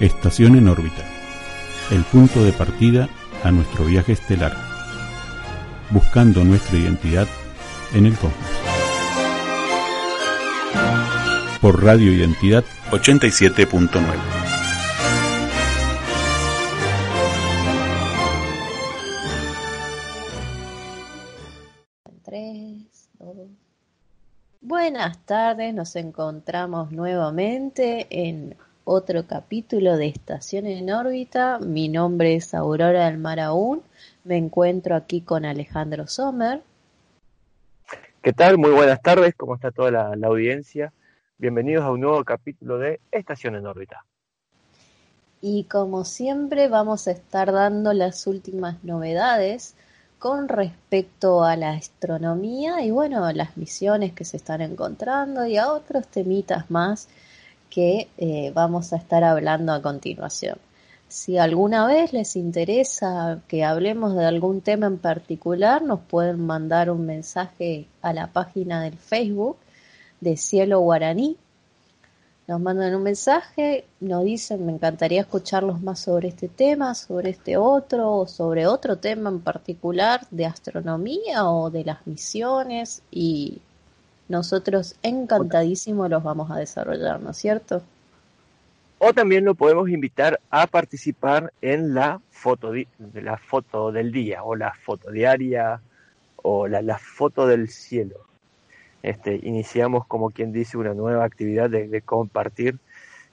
Estación en órbita, el punto de partida a nuestro viaje estelar, buscando nuestra identidad en el cosmos. Por Radio Identidad 87.9. Buenas tardes, nos encontramos nuevamente en otro capítulo de Estación en órbita. Mi nombre es Aurora del Mar Aún. Me encuentro aquí con Alejandro Sommer. ¿Qué tal? Muy buenas tardes. ¿Cómo está toda la, la audiencia? Bienvenidos a un nuevo capítulo de Estación en órbita. Y como siempre vamos a estar dando las últimas novedades con respecto a la astronomía y bueno, las misiones que se están encontrando y a otros temitas más que eh, vamos a estar hablando a continuación. Si alguna vez les interesa que hablemos de algún tema en particular, nos pueden mandar un mensaje a la página del Facebook de Cielo Guaraní. Nos mandan un mensaje, nos dicen, me encantaría escucharlos más sobre este tema, sobre este otro, o sobre otro tema en particular de astronomía o de las misiones y nosotros encantadísimos los vamos a desarrollar, ¿no es cierto? O también lo podemos invitar a participar en la foto, de la foto del día o la foto diaria o la, foto del cielo. Este, iniciamos, como quien dice, una nueva actividad de, compartir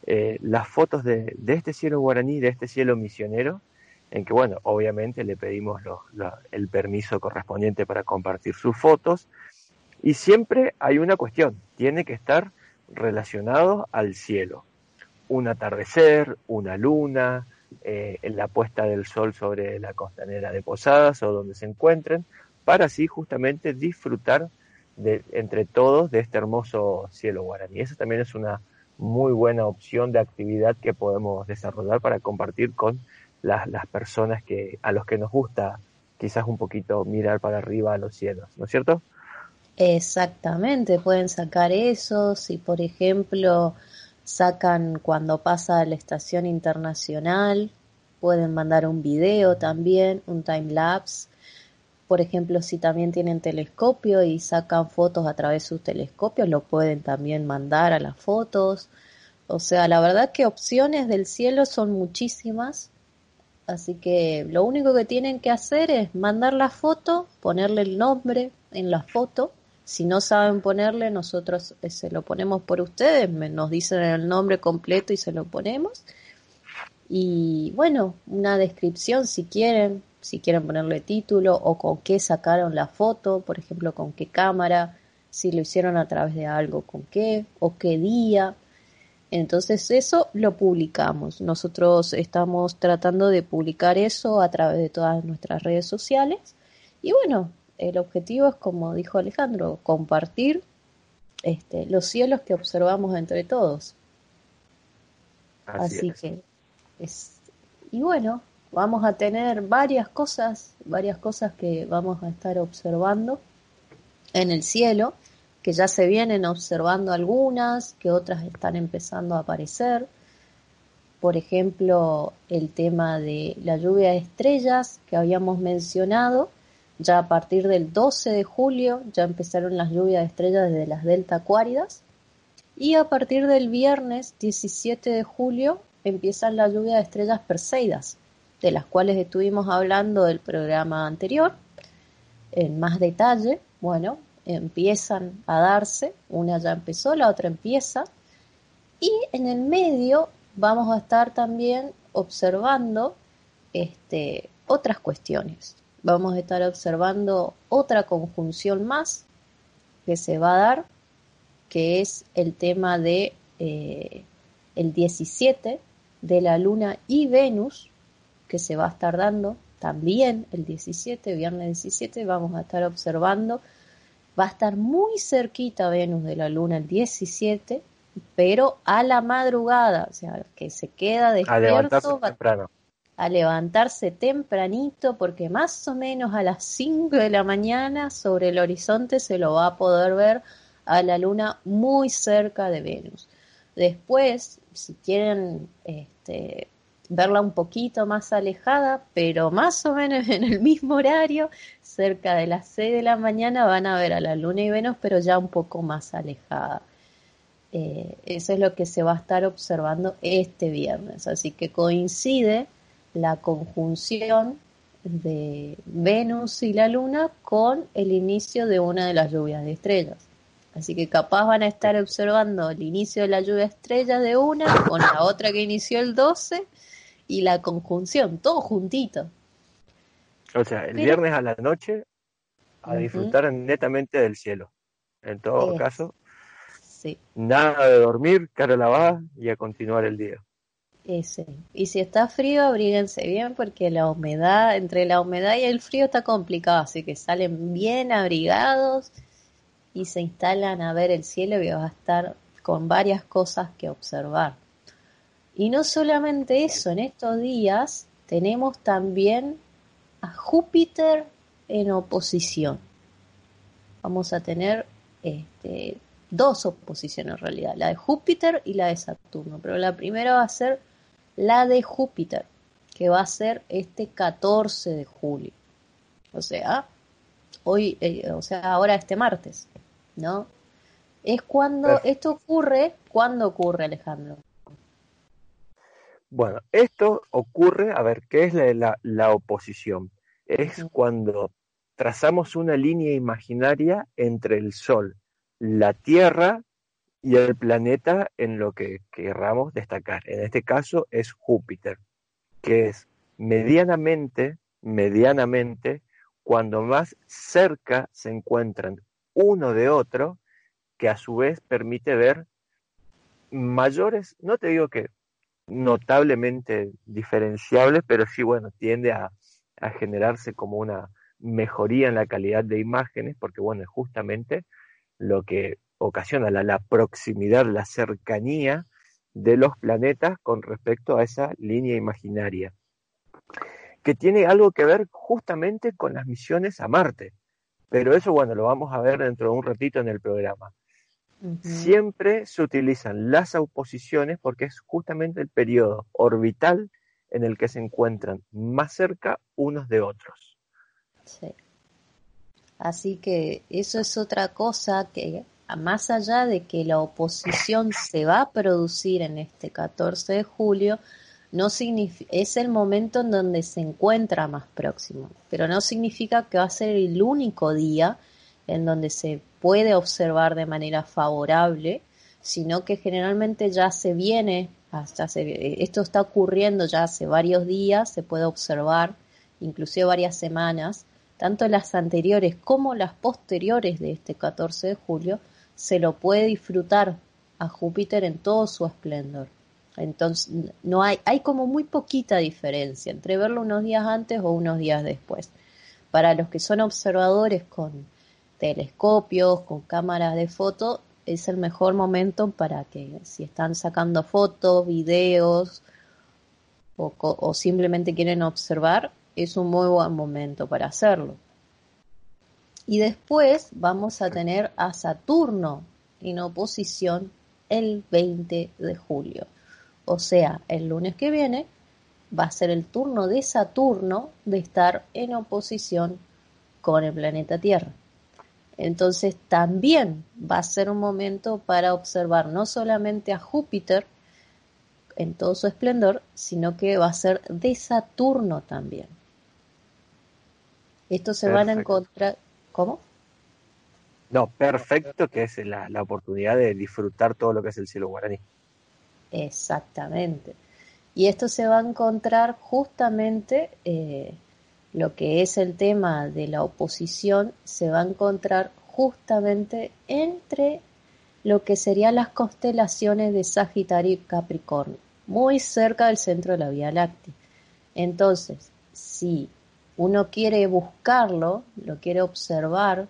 eh, las fotos de, este cielo guaraní, de este cielo misionero, en que, bueno, obviamente le pedimos el permiso correspondiente para compartir sus fotos, y siempre hay una cuestión, tiene que estar relacionado al cielo. Un atardecer, una luna, eh, la puesta del sol sobre la costanera de Posadas o donde se encuentren, para así justamente disfrutar de, entre todos de este hermoso cielo guaraní. Esa también es una muy buena opción de actividad que podemos desarrollar para compartir con las, las personas que, a los que nos gusta quizás un poquito mirar para arriba a los cielos, ¿no es cierto? Exactamente, pueden sacar eso, si por ejemplo sacan cuando pasa a la estación internacional, pueden mandar un video también, un time lapse. Por ejemplo, si también tienen telescopio y sacan fotos a través de sus telescopios, lo pueden también mandar a las fotos. O sea, la verdad que opciones del cielo son muchísimas. Así que lo único que tienen que hacer es mandar la foto, ponerle el nombre en la foto si no saben ponerle, nosotros eh, se lo ponemos por ustedes, nos dicen el nombre completo y se lo ponemos. Y bueno, una descripción si quieren, si quieren ponerle título o con qué sacaron la foto, por ejemplo, con qué cámara, si lo hicieron a través de algo, con qué o qué día. Entonces eso lo publicamos. Nosotros estamos tratando de publicar eso a través de todas nuestras redes sociales. Y bueno, el objetivo es, como dijo Alejandro, compartir este, los cielos que observamos entre todos. Así, que es y bueno, vamos a tener varias cosas, varias cosas que vamos a estar observando en el cielo, que ya se vienen observando algunas, que otras están empezando a aparecer. Por ejemplo, el tema de la lluvia de estrellas que habíamos mencionado, ya a partir del 12 de julio ya empezaron las lluvias de estrellas desde las delta acuáridas y a partir del viernes 17 de julio empiezan las lluvias de estrellas perseidas, de las cuales estuvimos hablando del programa anterior. En más detalle. Bueno, empiezan a darse, una ya empezó, la otra empieza. Y en el medio vamos a estar también observando este, otras cuestiones vamos a estar observando otra conjunción más que se va a dar, que es el tema de eh, el 17 de la Luna y Venus, que se va a estar dando también el 17, viernes 17, vamos a estar observando, va a estar muy cerquita Venus de la Luna el 17, pero a la madrugada, o sea, que se queda despierto, temprano a levantarse tempranito porque más o menos a las 5 de la mañana sobre el horizonte se lo va a poder ver a la luna muy cerca de Venus. Después, si quieren este, verla un poquito más alejada, pero más o menos en el mismo horario, cerca de las 6 de la mañana van a ver a la Luna y Venus, pero ya un poco más alejada. Eh, eso es lo que se va a estar observando este viernes, así que coincide la conjunción de Venus y la Luna con el inicio de una de las lluvias de estrellas. Así que capaz van a estar observando el inicio de la lluvia de estrellas de una con la otra que inició el 12 y la conjunción, todo juntito. O sea, el viernes a la noche a disfrutar netamente del cielo. En todo caso, sí. nada de dormir, cara lavada y a continuar el día. Ese. Y si está frío, abríguense bien porque la humedad, entre la humedad y el frío está complicado, así que salen bien abrigados y se instalan a ver el cielo y vas a estar con varias cosas que observar. Y no solamente eso, en estos días tenemos también a Júpiter en oposición. Vamos a tener este, dos oposiciones en realidad, la de Júpiter y la de Saturno, pero la primera va a ser la de Júpiter, que va a ser este 14 de julio. O sea, hoy, eh, o sea, ahora este martes, ¿no? Es cuando esto ocurre, ¿cuándo ocurre, Alejandro? Bueno, esto ocurre, a ver, ¿qué es la, oposición? Es cuando trazamos una línea imaginaria entre el Sol, la Tierra y el planeta en lo que querramos destacar. En este caso es Júpiter, que es medianamente, medianamente, cuando más cerca se encuentran uno de otro, que a su vez permite ver mayores, no te digo que notablemente diferenciables, pero sí, bueno, tiende a, generarse como una mejoría en la calidad de imágenes, porque, bueno, es justamente lo que ocasiona la, la proximidad, la cercanía de los planetas con respecto a esa línea imaginaria, que tiene algo que ver justamente con las misiones a Marte. Pero eso, bueno, lo vamos a ver dentro de un ratito en el programa. Siempre se utilizan las oposiciones porque es justamente el periodo orbital en el que se encuentran más cerca unos de otros. Sí. Así que eso es otra cosa que, más allá de que la oposición se va a producir en este 14 de julio, no es el momento en donde se encuentra más próximo, pero no significa que va a ser el único día en donde se puede observar de manera favorable, sino que generalmente ya se viene, esto está ocurriendo ya hace varios días, se puede observar, inclusive varias semanas, tanto las anteriores como las posteriores de este 14 de julio, se lo puede disfrutar a Júpiter en todo su esplendor. Entonces, no hay, hay como muy poquita diferencia entre verlo unos días antes o unos días después. Para los que son observadores con telescopios, con cámaras de foto, es el mejor momento para que si están sacando fotos, videos o, simplemente quieren observar, es un muy buen momento para hacerlo. Y después vamos a tener a Saturno en oposición el 20 de julio. O sea, el lunes que viene va a ser el turno de Saturno de estar en oposición con el planeta Tierra. Entonces también va a ser un momento para observar no solamente a Júpiter en todo su esplendor, sino que va a ser de Saturno también. Esto se van a encontrar. ¿Cómo? No, perfecto, que es la, oportunidad de disfrutar todo lo que es el cielo guaraní. Exactamente. Y esto se va a encontrar justamente eh, lo que es el tema de la oposición se va a encontrar justamente entre lo que serían las constelaciones de Sagitario y Capricornio, muy cerca del centro de la Vía Láctea. Entonces, si uno quiere buscarlo, lo quiere observar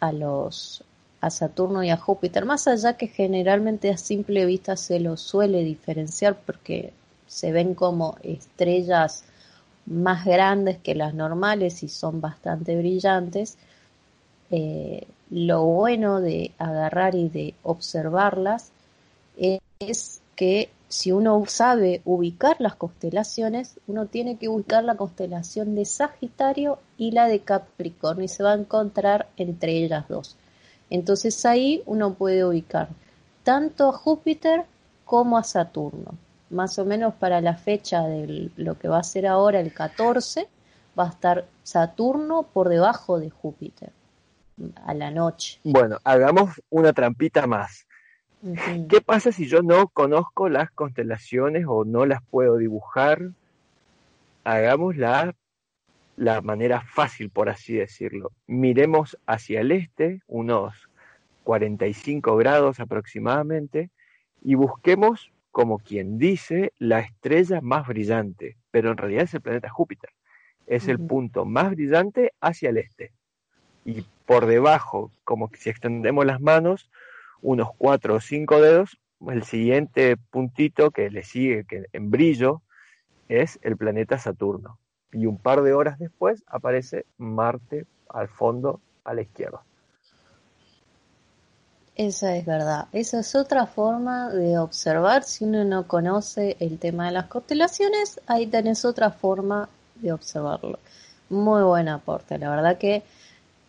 a los a Saturno y a Júpiter, más allá que generalmente a simple vista se lo suele diferenciar porque se ven como estrellas más grandes que las normales y son bastante brillantes, eh, lo bueno de agarrar y de observarlas es que si uno sabe ubicar las constelaciones, uno tiene que ubicar la constelación de Sagitario y la de Capricornio y se va a encontrar entre ellas dos. Entonces ahí uno puede ubicar tanto a Júpiter como a Saturno. Más o menos para la fecha de lo que va a ser ahora el 14, va a estar Saturno por debajo de Júpiter a la noche. Bueno, hagamos una trampita más. ¿Qué pasa si yo no conozco las constelaciones o no las puedo dibujar? Hagamos la, la manera fácil, por así decirlo. Miremos hacia el este, unos 45 grados aproximadamente, y busquemos, como quien dice, la estrella más brillante, pero en realidad es el planeta Júpiter. Es el punto más brillante hacia el este. Y por debajo, como si extendemos las manos, unos cuatro o cinco dedos, el siguiente puntito que le sigue que en brillo es el planeta Saturno. Y un par de horas después aparece Marte al fondo a la izquierda. Esa es verdad. Esa es otra forma de observar. Si uno no conoce el tema de las constelaciones, ahí tenés otra forma de observarlo. Muy buen aporte. La verdad que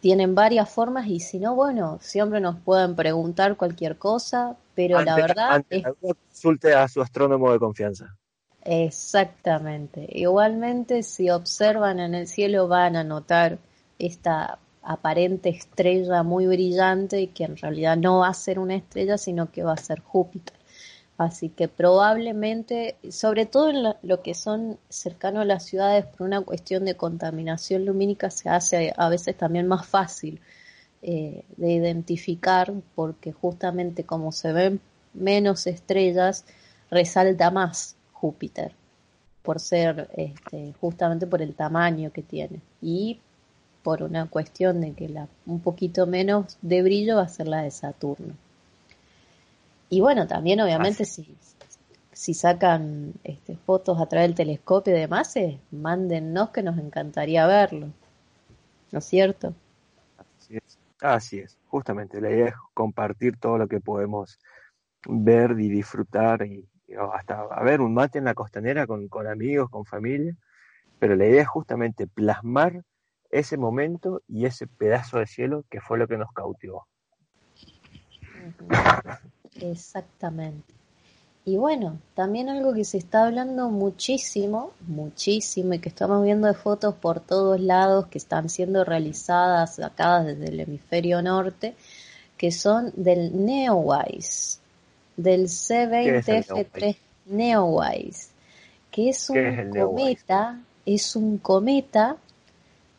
tienen varias formas y si no, bueno, siempre nos pueden preguntar cualquier cosa, pero la verdad es... Consulte a su astrónomo de confianza. Exactamente. Igualmente, si observan en el cielo van a notar esta aparente estrella muy brillante y que en realidad no va a ser una estrella, sino que va a ser Júpiter. Así que probablemente, sobre todo en lo, que son cercanos a las ciudades, por una cuestión de contaminación lumínica, se hace a veces también más fácil eh, de identificar, porque justamente como se ven menos estrellas, resalta más Júpiter, por ser este, justamente por el tamaño que tiene. Y por una cuestión de que la, un poquito menos de brillo va a ser la de Saturno. Y bueno, también obviamente si, si sacan este, fotos a través del telescopio y demás, eh, mándennos que nos encantaría verlo. ¿No es cierto? Así es. Así es. Justamente la idea es compartir todo lo que podemos ver y disfrutar y, hasta a ver un mate en la costanera con, con amigos, con familia. Pero la idea es justamente plasmar ese momento y ese pedazo de cielo que fue lo que nos cautivó. Exactamente. Y bueno, también algo que se está hablando muchísimo, muchísimo, y que estamos viendo de fotos por todos lados que están siendo realizadas, sacadas desde el hemisferio norte, que son del Neowise, del C20F3 Neowise, que es un cometa, es un cometa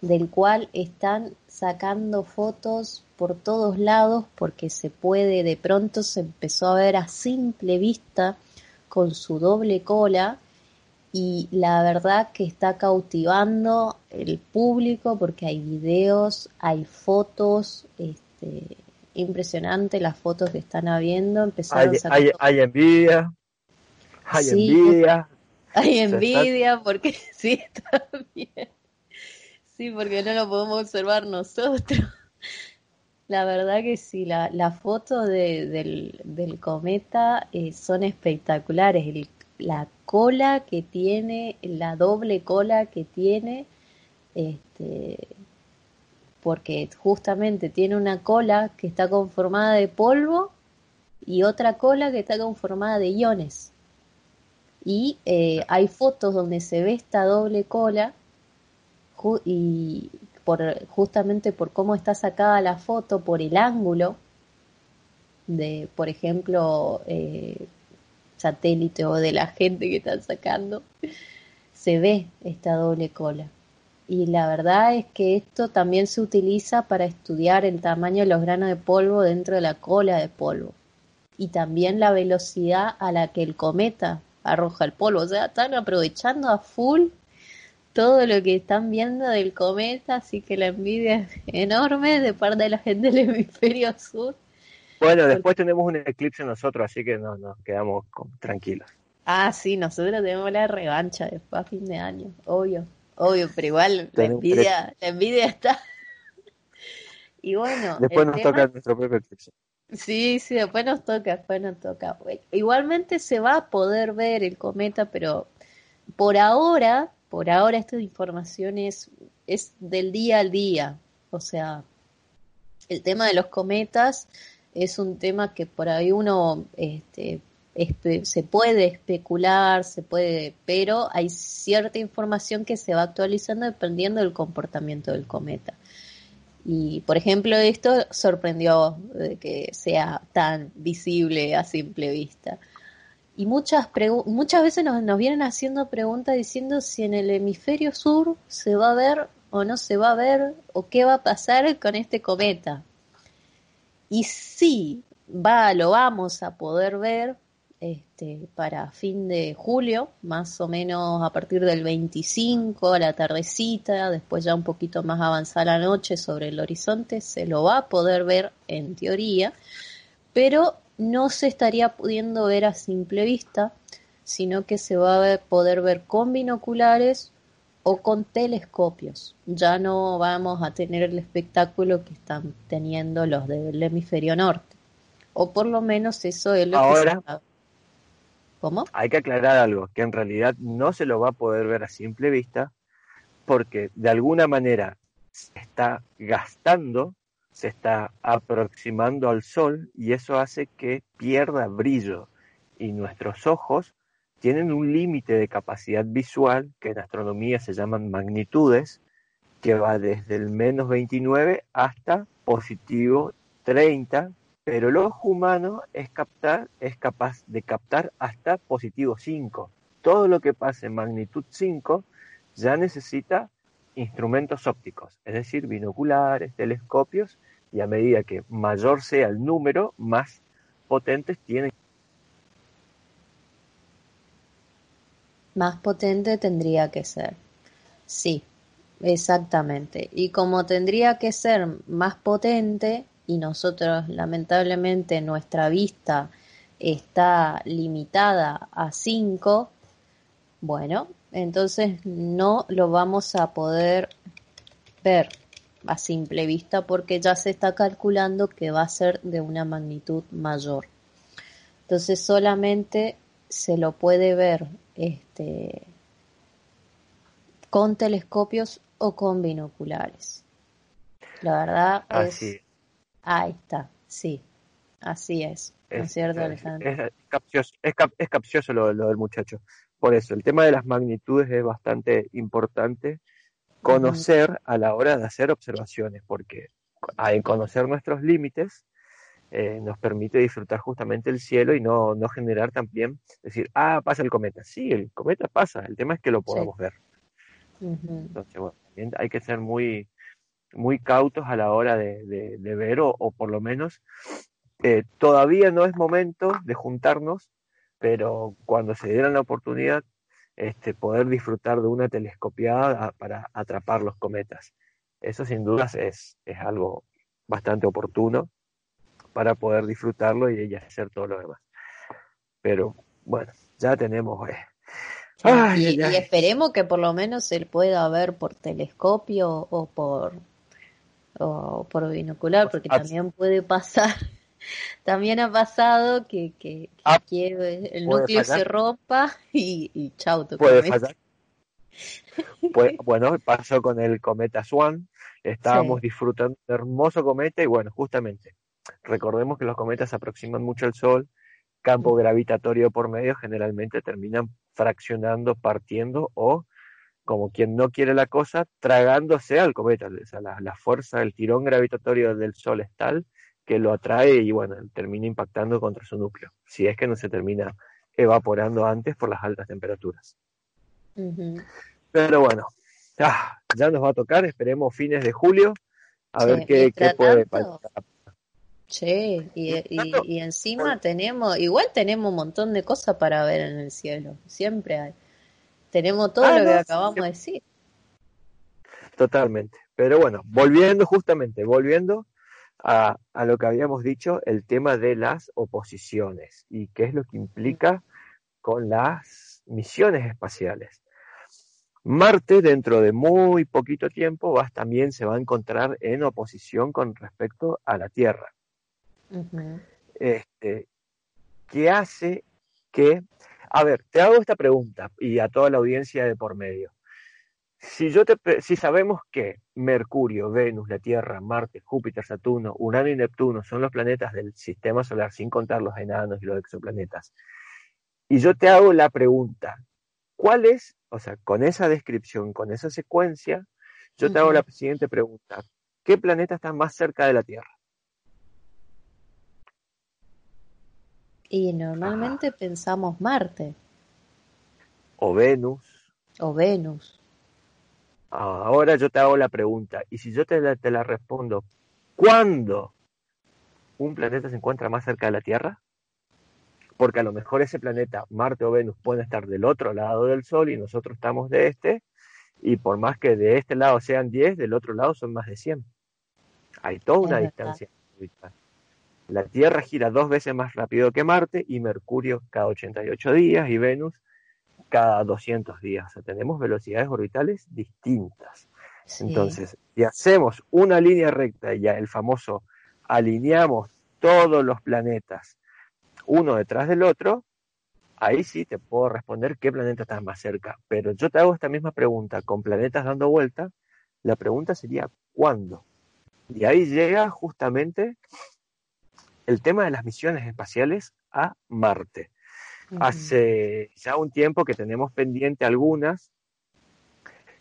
del cual están sacando fotos por todos lados porque se puede, de pronto se empezó a ver a simple vista con su doble cola y la verdad que está cautivando el público porque hay videos, hay fotos, este, impresionante las fotos que están habiendo. Empezaron hay, hay, envidia, hay envidia. Hay envidia porque sí, está bien. Sí, porque no lo podemos observar nosotros. La verdad que sí, la, la foto de, del, del, cometa eh, son espectaculares. la cola que tiene, la doble cola que tiene, este, porque justamente tiene una cola que está conformada de polvo y otra cola que está conformada de iones. Y eh, hay fotos donde se ve esta doble cola y por, justamente por cómo está sacada la foto, por el ángulo de, por ejemplo, eh, satélite o de la gente que están sacando, se ve esta doble cola. Y la verdad es que esto también se utiliza para estudiar el tamaño de los granos de polvo dentro de la cola de polvo. Y también la velocidad a la que el cometa arroja el polvo. O sea, están aprovechando a full todo lo que están viendo del cometa, así que la envidia es enorme de parte de la gente del hemisferio sur. Bueno, después tenemos un eclipse nosotros, así que no, nos quedamos tranquilos. Ah, sí, nosotros tenemos la revancha después a fin de año, obvio, obvio, pero igual la envidia, la envidia está. y bueno, después nos toca nuestro propio eclipse. Sí, sí, después nos toca, después nos toca. Igualmente se va a poder ver el cometa, pero por ahora, por ahora esta información es, es del día al día. O sea, el tema de los cometas es un tema que por ahí uno este, se puede especular, se puede, pero hay cierta información que se va actualizando dependiendo del comportamiento del cometa. Y, por ejemplo, esto sorprendió de que sea tan visible a simple vista. Y muchas, muchas veces nos, vienen haciendo preguntas diciendo si en el hemisferio sur se va a ver o no se va a ver o qué va a pasar con este cometa. Y sí, va, lo vamos a poder ver este, para fin de julio, más o menos a partir del 25 a la tardecita, después ya un poquito más avanzada la noche sobre el horizonte, se lo va a poder ver en teoría, pero no se estaría pudiendo ver a simple vista, sino que se va a poder ver con binoculares o con telescopios. Ya no vamos a tener el espectáculo que están teniendo los del hemisferio norte. O por lo menos eso es lo que se ¿Cómo? Hay que aclarar algo, que en realidad no se lo va a poder ver a simple vista porque de alguna manera se está gastando, se está aproximando al sol y eso hace que pierda brillo y nuestros ojos tienen un límite de capacidad visual que en astronomía se llaman magnitudes que va desde el menos 29 hasta positivo 30 pero el ojo humano es, captar, es capaz de captar hasta positivo 5. Todo lo que pase en magnitud 5 ya necesita instrumentos ópticos, es decir, binoculares, telescopios, y a medida que mayor sea el número, más potentes tienen. Más potente tendría que ser. Sí, exactamente. Y como tendría que ser más potente, y nosotros lamentablemente nuestra vista está limitada a 5, bueno, entonces no lo vamos a poder ver a simple vista porque ya se está calculando que va a ser de una magnitud mayor. Entonces solamente se lo puede ver este, con telescopios o con binoculares. La verdad es Ahí está, sí, así es. Es, cierto, Alejandro? Es, capcioso, es, capcioso lo, del muchacho. Por eso, el tema de las magnitudes es bastante importante conocer a la hora de hacer observaciones, porque al conocer nuestros límites eh, nos permite disfrutar justamente el cielo y no, no, generar también, decir, ah, pasa el cometa. Sí, el cometa pasa, el tema es que lo podamos ver. Entonces, bueno, también hay que ser muy, muy cautos a la hora de, ver, o, por lo menos eh, todavía no es momento de juntarnos, pero cuando se diera la oportunidad, este, poder disfrutar de una telescopiada para atrapar los cometas. Eso sin dudas es, es algo bastante oportuno para poder disfrutarlo y hacer todo lo demás. Pero bueno, ya tenemos... Eh, y, esperemos que por lo menos se pueda ver por telescopio o por o por binocular, porque también puede pasar, también ha pasado que, que, ah, el núcleo se rompa y, y chau, puede fallar. Pues, bueno, pasó con el cometa Swan, estábamos disfrutando de un hermoso cometa y bueno, justamente, recordemos que los cometas se aproximan mucho al Sol, campo gravitatorio por medio, generalmente terminan fraccionando, partiendo o como quien no quiere la cosa, tragándose al cometa. la, fuerza, el tirón gravitatorio del Sol es tal que lo atrae y bueno, termina impactando contra su núcleo, si es que no se termina evaporando antes por las altas temperaturas. Pero bueno, ya, nos va a tocar, esperemos fines de julio, a ver qué, puede pasar. Sí, y, encima tenemos, igual tenemos un montón de cosas para ver en el cielo, siempre hay. Tenemos todo ah, lo que acabamos de decir. Totalmente. Pero bueno, volviendo justamente, volviendo a, a, lo que habíamos dicho, el tema de las oposiciones y qué es lo que implica con las misiones espaciales. Marte, dentro de muy poquito tiempo, va, también se va a encontrar en oposición con respecto a la Tierra. este, que hace que... A ver, te hago esta pregunta y a toda la audiencia de por medio. Si, yo te, si sabemos que Mercurio, Venus, la Tierra, Marte, Júpiter, Saturno, Urano y Neptuno son los planetas del sistema solar, sin contar los enanos y los exoplanetas, y yo te hago la pregunta, ¿cuál es, o sea, con esa descripción, con esa secuencia, yo te hago la siguiente pregunta, ¿qué planeta está más cerca de la Tierra? Y normalmente pensamos Marte. O Venus. O Venus. Ahora yo te hago la pregunta, y si yo te la, te la respondo, ¿cuándo un planeta se encuentra más cerca de la Tierra? Porque a lo mejor ese planeta, Marte o Venus, puede estar del otro lado del Sol y nosotros estamos de este, y por más que de este lado sean 10, del otro lado son más de 100. Hay toda una distancia. La Tierra gira dos veces más rápido que Marte y Mercurio cada 88 días y Venus cada 200 días. O sea, tenemos velocidades orbitales distintas. Entonces, si hacemos una línea recta y ya el famoso alineamos todos los planetas uno detrás del otro, ahí sí te puedo responder qué planeta está más cerca. Pero yo te hago esta misma pregunta con planetas dando vuelta. La pregunta sería ¿cuándo? Y ahí llega justamente el tema de las misiones espaciales a Marte. Hace ya un tiempo que tenemos pendiente algunas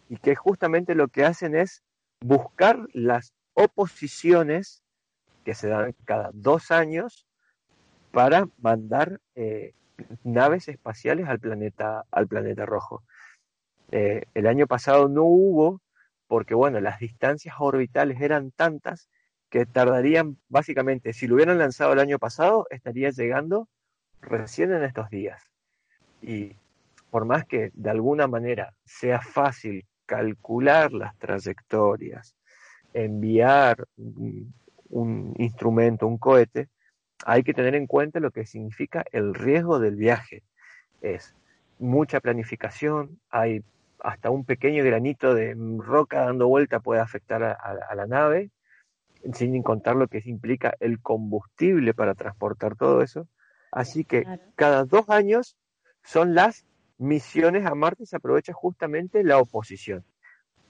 y que justamente lo que hacen es buscar las oposiciones que se dan cada dos años para mandar eh, naves espaciales al planeta, al planeta rojo. Eh, el año pasado no hubo porque, bueno, las distancias orbitales eran tantas que tardarían, básicamente, si lo hubieran lanzado el año pasado, estaría llegando recién en estos días. Y por más que de alguna manera sea fácil calcular las trayectorias, enviar un, instrumento, un cohete, hay que tener en cuenta lo que significa el riesgo del viaje. Es mucha planificación, hay hasta un pequeño granito de roca dando vuelta puede afectar a la nave, sin contar lo que implica el combustible para transportar todo eso. Así que cada dos años son las misiones a Marte se aprovecha justamente la oposición.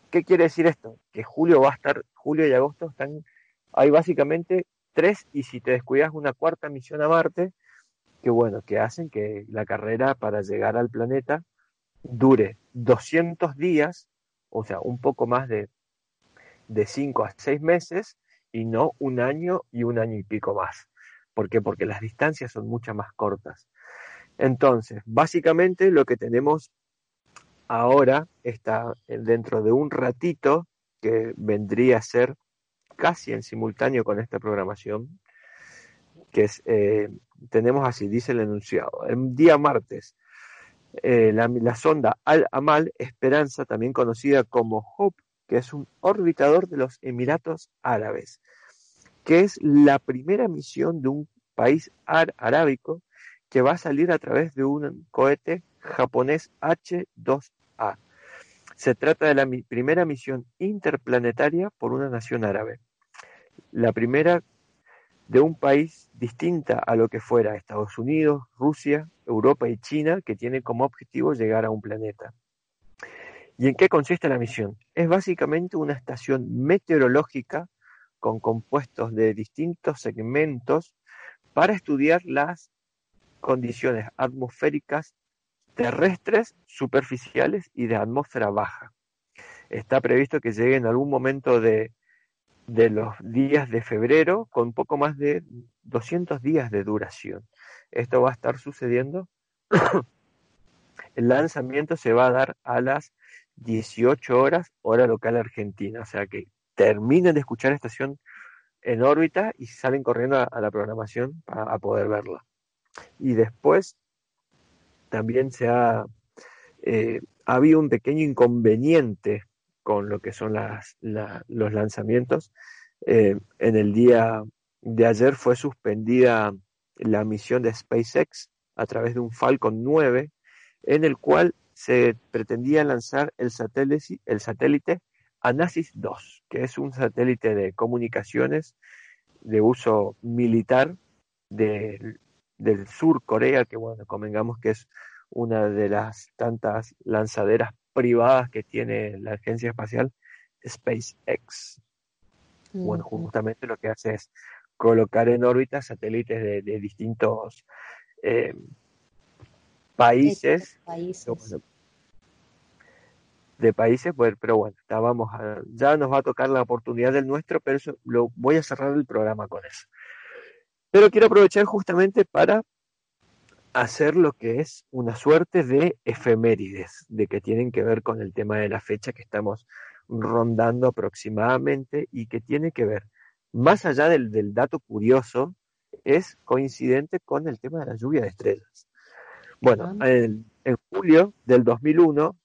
¿Qué quiere decir esto? Que julio va a estar, julio y agosto están, hay básicamente tres y si te descuidas una cuarta misión a Marte, que bueno, que hacen que la carrera para llegar al planeta dure 200 días, o sea, un poco más de, de 5 a 6 meses, y no un año y un año y pico más. ¿Por qué? Porque las distancias son mucho más cortas. Entonces, básicamente lo que tenemos ahora está dentro de un ratito que vendría a ser casi en simultáneo con esta programación, que es, eh, tenemos así, dice el enunciado, el día martes, eh, la, la, sonda Al-Amal Esperanza, también conocida como Hope, que es un orbitador de los Emiratos Árabes, que es la primera misión de un país arábico que va a salir a través de un cohete japonés H-2A. Se trata de la primera misión interplanetaria por una nación árabe. La primera de un país distinta a lo que fuera Estados Unidos, Rusia, Europa y China, que tiene como objetivo llegar a un planeta. ¿Y en qué consiste la misión? Es básicamente una estación meteorológica con compuestos de distintos segmentos para estudiar las condiciones atmosféricas terrestres, superficiales y de atmósfera baja. Está previsto que llegue en algún momento de, los días de febrero con poco más de 200 días de duración. Esto va a estar sucediendo. El lanzamiento se va a dar a las 18 horas, hora local argentina. O sea que terminen de escuchar estación en órbita y salen corriendo a, la programación para poder verla. Y después también se ha, eh, habido un pequeño inconveniente con lo que son los lanzamientos. Eh, en el día de ayer fue suspendida la misión de SpaceX a través de un Falcon 9, en el cual se pretendía lanzar el satélite Anasis 2, que es un satélite de comunicaciones de uso militar del sur Corea, que bueno, convengamos que es una de las tantas lanzaderas privadas que tiene la agencia espacial SpaceX. Bueno, justamente lo que hace es colocar en órbita satélites de, distintos eh, países. De países, pero bueno, estábamos ya nos va a tocar la oportunidad del nuestro, pero eso lo voy a cerrar el programa con eso. Pero quiero aprovechar justamente para hacer lo que es una suerte de efemérides, de que tienen que ver con el tema de la fecha que estamos rondando aproximadamente y que tiene que ver, más allá del, dato curioso, es coincidente con el tema de la lluvia de estrellas. Bueno, ah. en, julio del 2001,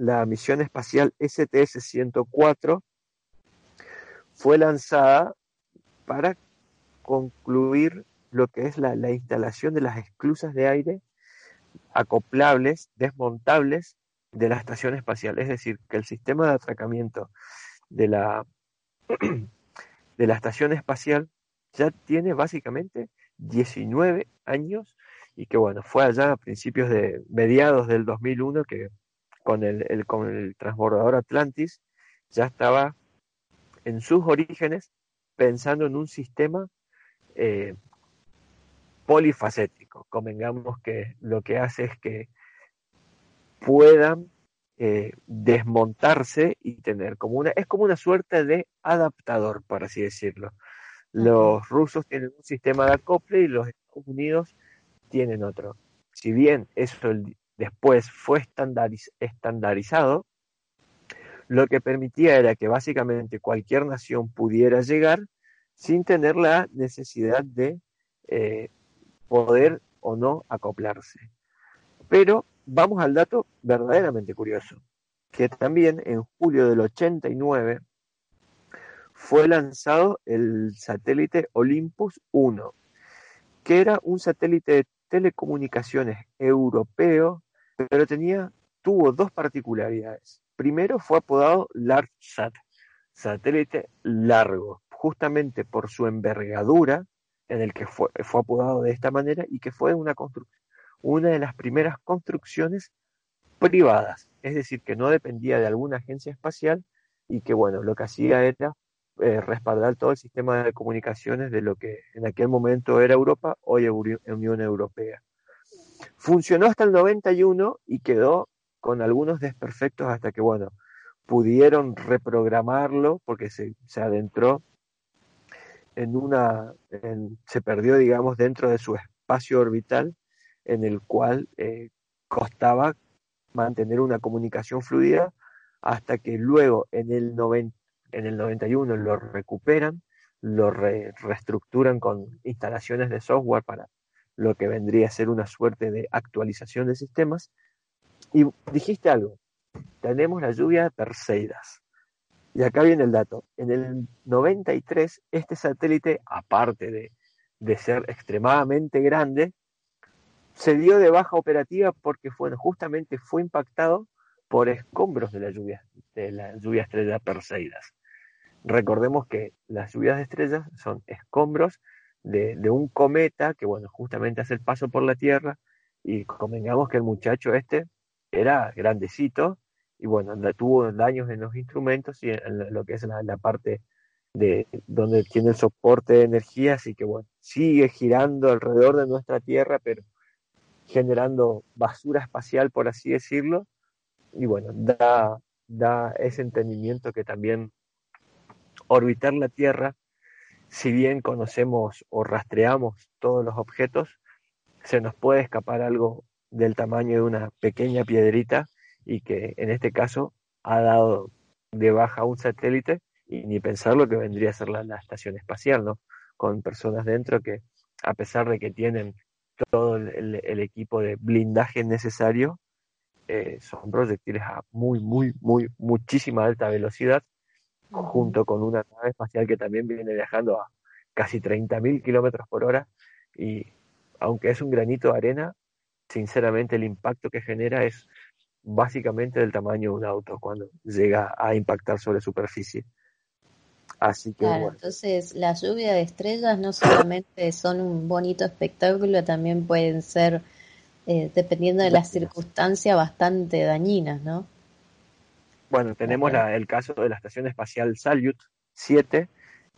la misión espacial STS-104 fue lanzada para concluir lo que es la, instalación de las esclusas de aire acoplables, desmontables de la estación espacial. Es decir, que el sistema de atracamiento de la, de la estación espacial ya tiene básicamente 19 años y que bueno, fue allá a principios de mediados del 2001 que con el, con el transbordador Atlantis ya estaba en sus orígenes pensando en un sistema eh, polifacético. Convengamos que lo que hace es que puedan eh, desmontarse y tener como una, es como una suerte de adaptador, por así decirlo. Los rusos tienen un sistema de acople y los Estados Unidos tienen otro. Si bien eso después fue estandarizado, lo que permitía era que básicamente cualquier nación pudiera llegar sin tener la necesidad de eh, poder o no acoplarse. Pero vamos al dato verdaderamente curioso, que también en julio del 89 fue lanzado el satélite Olympus 1, que era un satélite de telecomunicaciones europeo, pero tenía, tuvo dos particularidades. Primero fue apodado LargeSat, satélite largo, justamente por su envergadura en el que fue, fue apodado de esta manera y que fue una, una de las primeras construcciones privadas, es decir, que no dependía de alguna agencia espacial y que, bueno, lo que hacía era eh, respaldar todo el sistema de comunicaciones de lo que en aquel momento era Europa, hoy Unión Europea. Funcionó hasta el 91 y quedó con algunos desperfectos hasta que, bueno, pudieron reprogramarlo porque se, se adentró en una, se perdió, digamos, dentro de su espacio orbital en el cual eh, costaba mantener una comunicación fluida hasta que luego en el, en el 91 lo recuperan, lo reestructuran con instalaciones de software para lo que vendría a ser una suerte de actualización de sistemas. Y dijiste algo, tenemos la lluvia de Perseidas. Y acá viene el dato. En el 93, este satélite, aparte de, de ser extremadamente grande, se dio de baja operativa porque fue, justamente fue impactado por escombros de la lluvia, de la lluvia estrella Perseidas. Recordemos que las lluvias de estrellas son escombros de, un cometa que, bueno, justamente hace el paso por la Tierra y convengamos que el muchacho este era grandecito y bueno, tuvo daños en los instrumentos y en lo que es la, parte de donde tiene el soporte de energía, así que bueno, sigue girando alrededor de nuestra Tierra, pero generando basura espacial, por así decirlo, y bueno, da, da ese entendimiento que también orbitar la Tierra, si bien conocemos o rastreamos todos los objetos, se nos puede escapar algo del tamaño de una pequeña piedrita y que en este caso ha dado de baja un satélite y ni pensar lo que vendría a ser la, estación espacial, ¿no? Con personas dentro que, a pesar de que tienen todo el, equipo de blindaje necesario, eh, son proyectiles a muy, muy, muy, muchísima alta velocidad, junto con una nave espacial que también viene viajando a casi 30.000 kilómetros por hora. Y aunque es un granito de arena, sinceramente el impacto que genera es básicamente del tamaño de un auto cuando llega a impactar sobre superficie. Así que claro, entonces la lluvia de estrellas no solamente son un bonito espectáculo, también pueden ser, eh, dependiendo de las circunstancias, bastante dañinas, ¿no? Bueno, tenemos el caso de la Estación Espacial Salyut 7,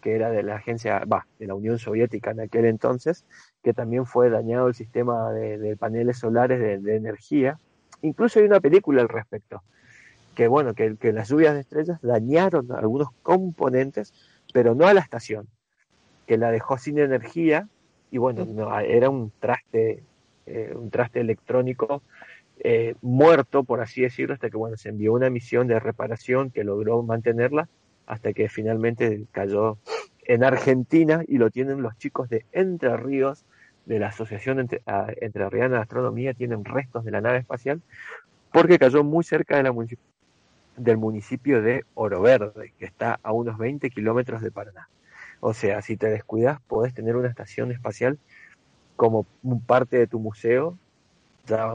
que era de la agencia, va, de la Unión Soviética en aquel entonces, que también fue dañado el sistema de, paneles solares de, energía. Incluso hay una película al respecto, que bueno, que, que las lluvias de estrellas dañaron algunos componentes, pero no a la estación, que la dejó sin energía y bueno, no, era un traste, eh, un traste electrónico eh, muerto, por así decirlo, hasta que bueno, se envió una misión de reparación que logró mantenerla hasta que finalmente cayó en Argentina y lo tienen los chicos de Entre Ríos, de la Asociación Entre, Entre de Astronomía, tienen restos de la nave espacial, porque cayó muy cerca de la del municipio de Oro Verde, que está a unos 20 kilómetros de Paraná. O sea, si te descuidas, podés tener una estación espacial como parte de tu museo. Ya,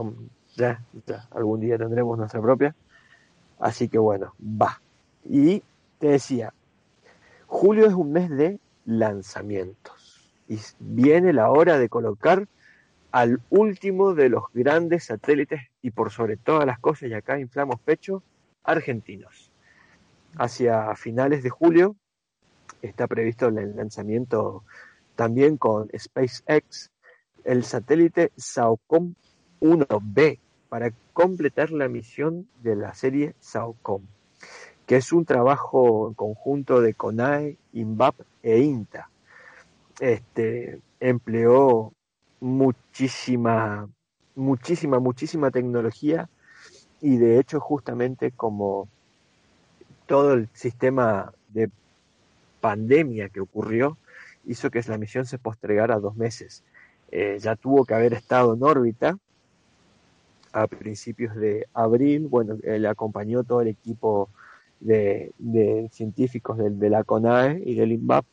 ya, ya, algún día tendremos nuestra propia. Así que bueno, va. Y te decía, julio es un mes de lanzamientos y viene la hora de colocar al último de los grandes satélites y por sobre todas las cosas, y acá inflamos pecho, argentinos. Hacia finales de julio está previsto el lanzamiento también con SpaceX, el satélite SAOCOM 1B, para completar la misión de la serie SAOCOM que es un trabajo en conjunto de CONAE, INVAP e INTA. Este, empleó muchísima, muchísima, muchísima tecnología y de hecho justamente como todo el sistema de pandemia que ocurrió hizo que la misión se postregara dos meses. Eh, ya tuvo que haber estado en órbita a principios de abril. Bueno, le acompañó todo el equipo de, científicos de, la CONAE y del INVAP.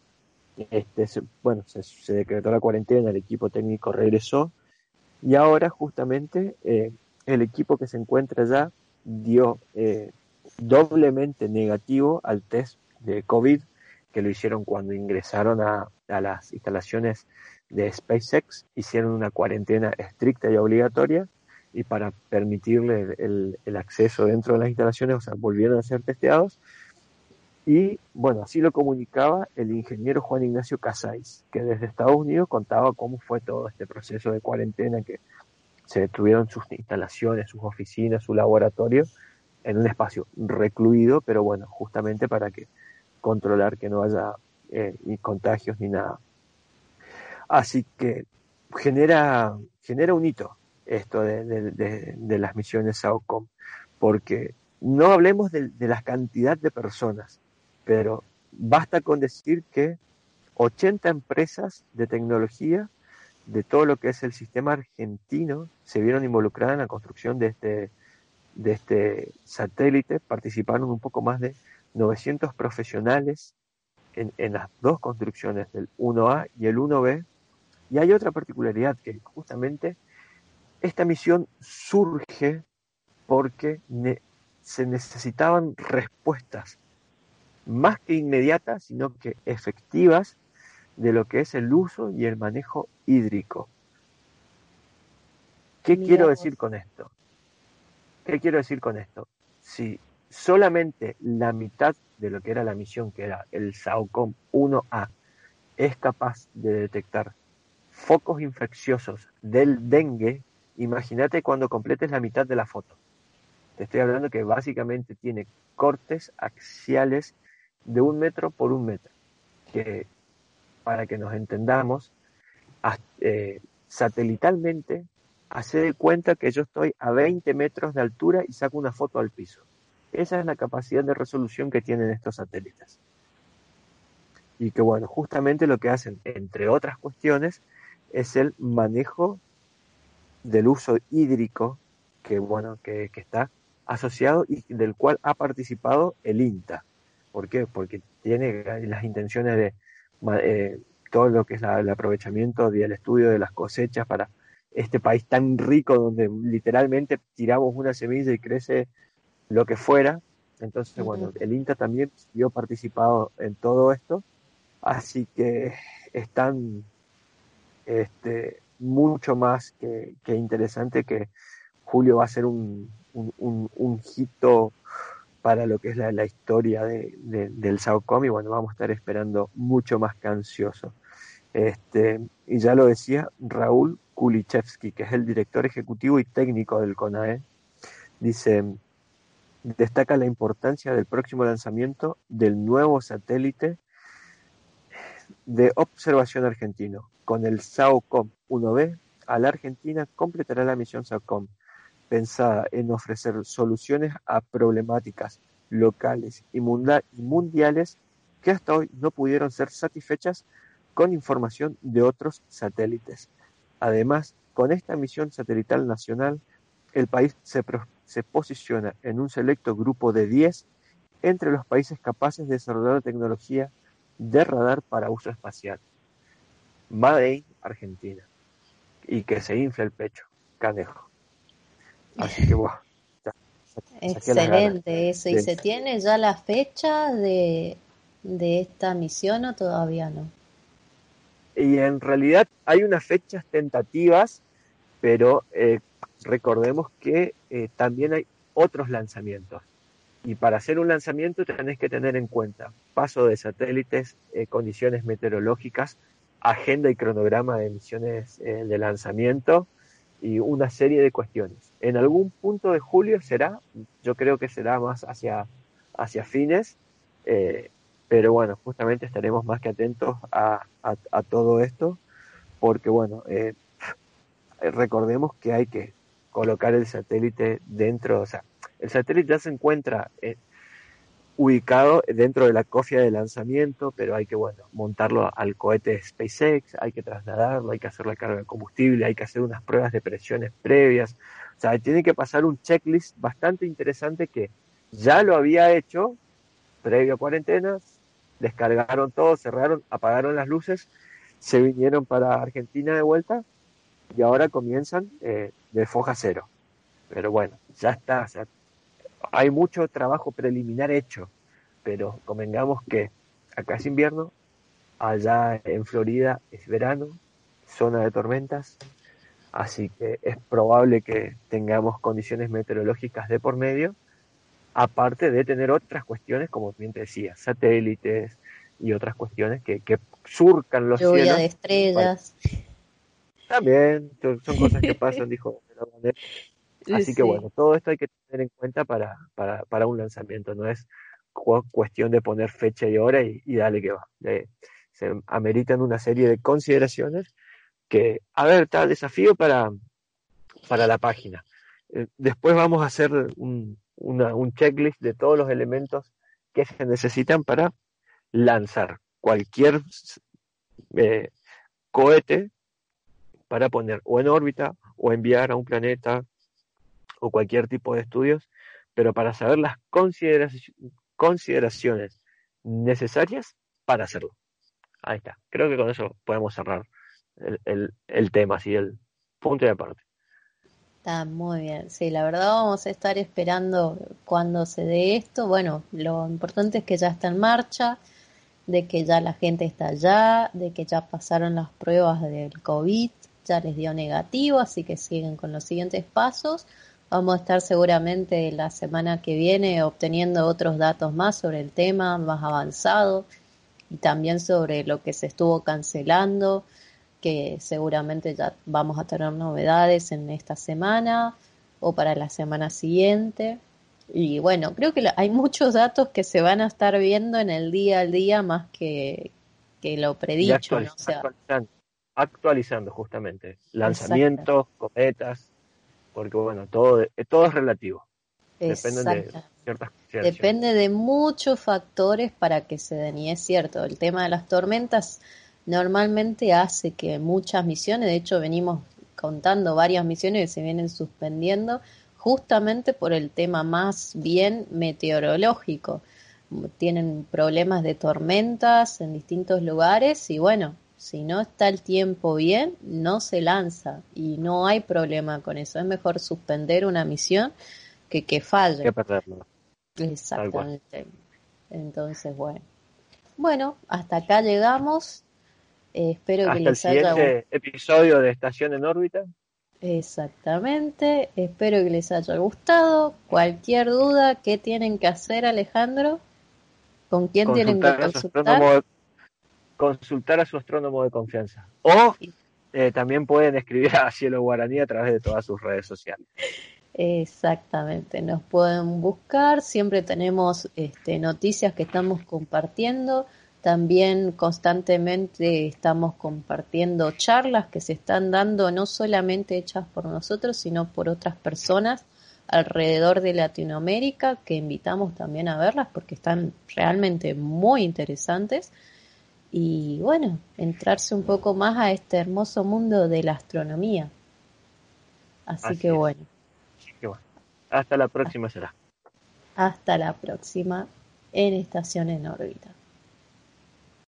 Este, bueno, se, decretó la cuarentena, el equipo técnico regresó y ahora justamente eh, el equipo que se encuentra allá dio eh, doblemente negativo al test de COVID que lo hicieron cuando ingresaron a, a las instalaciones de SpaceX, hicieron una cuarentena estricta y obligatoria y para permitirle el, acceso dentro de las instalaciones, o sea, volvieron a ser testeados. Y bueno, así lo comunicaba el ingeniero Juan Ignacio Casais, que desde Estados Unidos contaba cómo fue todo este proceso de cuarentena, que se detuvieron sus instalaciones, sus oficinas, su laboratorio, en un espacio recluido, pero bueno, justamente para que controlar que no haya eh, ni contagios ni nada. Así que genera, genera un hito, esto de, las misiones SAOCOM, porque no hablemos de, la cantidad de personas, pero basta con decir que 80 empresas de tecnología de todo lo que es el sistema argentino se vieron involucradas en la construcción de este, de este satélite, participaron un poco más de 900 profesionales en, en las dos construcciones del 1A y el 1B, y hay otra particularidad que justamente esta misión surge porque se necesitaban respuestas más que inmediatas, sino que efectivas de lo que es el uso y el manejo hídrico. ¿Qué quiero decir con esto? ¿Qué quiero decir con esto? Si solamente la mitad de lo que era la misión, que era el SAOCOM 1A, es capaz de detectar focos infecciosos del dengue, Imagínate cuando completes la mitad de la foto. Te estoy hablando que básicamente tiene cortes axiales de un metro por un metro. Que para que nos entendamos, eh, satelitalmente, hace de cuenta que yo estoy a 20 metros de altura y saco una foto al piso. Esa es la capacidad de resolución que tienen estos satélites. Y que bueno, justamente lo que hacen, entre otras cuestiones, es el manejo del uso hídrico que, bueno, que, está asociado y del cual ha participado el INTA. ¿Por qué? Porque tiene las intenciones de eh, todo lo que es el aprovechamiento y el estudio de las cosechas para este país tan rico donde literalmente tiramos una semilla y crece lo que fuera. Entonces, bueno, el INTA también vio participado en todo esto, así que están este, mucho más que, interesante que Julio va a ser un, un, hito para lo que es la, historia de, del SAOCOM y bueno, vamos a estar esperando mucho más que ansioso. Este, y ya lo decía Raúl Kulichevsky, que es el director ejecutivo y técnico del CONAE, dice, destaca la importancia del próximo lanzamiento del nuevo satélite de observación argentino. Con el SAOCOM 1B, a la Argentina completará la misión SAOCOM, pensada en ofrecer soluciones a problemáticas locales y mundiales que hasta hoy no pudieron ser satisfechas con información de otros satélites. Además, con esta misión satelital nacional, el país se, posiciona en un selecto grupo de 10 entre los países capaces de desarrollar la tecnología de radar para uso espacial. Made Argentina. Y que se infla el pecho, canejo. Así que, bueno. Excelente eso. ¿Y se tiene ya la fecha de, de esta misión o todavía no? y en realidad hay unas fechas tentativas, pero eh, recordemos que eh, también hay otros lanzamientos. Y para hacer un lanzamiento tenés que tener en cuenta paso de satélites, eh, condiciones meteorológicas, agenda y cronograma de misiones de lanzamiento y una serie de cuestiones. En algún punto de julio será, yo creo que será más hacia, hacia fines, pero bueno, justamente estaremos más que atentos a, a, todo esto, porque bueno, eh, recordemos que hay que colocar el satélite dentro, o sea, el satélite ya se encuentra eh, ubicado dentro de la cofia de lanzamiento, pero hay que, bueno, montarlo al cohete SpaceX, hay que trasladarlo, hay que hacer la carga de combustible, hay que hacer unas pruebas de presiones previas, o sea, tiene que pasar un checklist bastante interesante que ya lo había hecho previo a cuarentenas, descargaron todo, cerraron, apagaron las luces, se vinieron para Argentina de vuelta y ahora comienzan eh, de foja cero. Pero bueno, ya está, hay mucho trabajo preliminar hecho, pero convengamos que acá es invierno, allá en Florida es verano, zona de tormentas, así que es probable que tengamos condiciones meteorológicas de por medio aparte de tener otras cuestiones, como bien te decía, satélites y otras cuestiones que, surcan los Lluvia de estrellas. También, son cosas que pasan, dijo. Así que bueno, todo esto hay que tener en cuenta para, para, para un lanzamiento, no es cuestión de poner fecha y hora y, dale que va. se ameritan una serie de consideraciones que, a ver, está desafío para, para la página. Eh, después vamos a hacer un, un checklist de todos los elementos que se necesitan para lanzar cualquier eh, cohete para poner o en órbita o enviar a un planeta o cualquier tipo de estudios, pero para saber las consideraciones necesarias para hacerlo. Ahí está. Creo que con eso podemos cerrar el, tema, así el punto de aparte. Está muy bien. Sí, la verdad vamos a estar esperando cuando se dé esto. Bueno, lo importante es que ya está en marcha, de que ya la gente está allá, de que ya pasaron las pruebas del COVID, ya les dio negativo, así que siguen con los siguientes pasos. Vamos a estar seguramente la semana que viene obteniendo otros datos más sobre el tema, más avanzado, y también sobre lo que se estuvo cancelando que seguramente ya vamos a tener novedades en esta semana o para la semana siguiente. Y bueno, creo que hay muchos datos que se van a estar viendo en el día al día más que, que lo predicho. actualizando, justamente. Lanzamientos, cometas, porque bueno, todo, todo es relativo. Depende de ciertas Depende de muchos factores para que se den. Y es cierto, el tema de las tormentas normalmente hace que muchas misiones, de hecho venimos contando varias misiones que se vienen suspendiendo justamente por el tema más bien meteorológico. Tienen problemas de tormentas en distintos lugares y bueno, si no está el tiempo bien, no se lanza y no hay problema con eso. Es mejor suspender una misión que que falle. Que perderlo. Exactamente. Entonces, bueno. Bueno, hasta acá llegamos. Eh, espero que les el haya episodio de Estación en órbita. Exactamente. Espero que les haya gustado. Cualquier duda, ¿qué tienen que hacer, Alejandro? ¿Con quién tienen que consultar? Consultar a su astrónomo de confianza. O eh, también pueden escribir a Cielo Guaraní a través de todas sus redes sociales. Exactamente, nos pueden buscar, siempre tenemos este, noticias que estamos compartiendo, también constantemente estamos compartiendo charlas que se están dando no solamente hechas por nosotros, sino por otras personas alrededor de Latinoamérica que invitamos también a verlas porque están realmente muy interesantes y bueno, entrarse un poco más a este hermoso mundo de la astronomía. Así, que bueno. Hasta la próxima será. Hasta la próxima en Estación en órbita.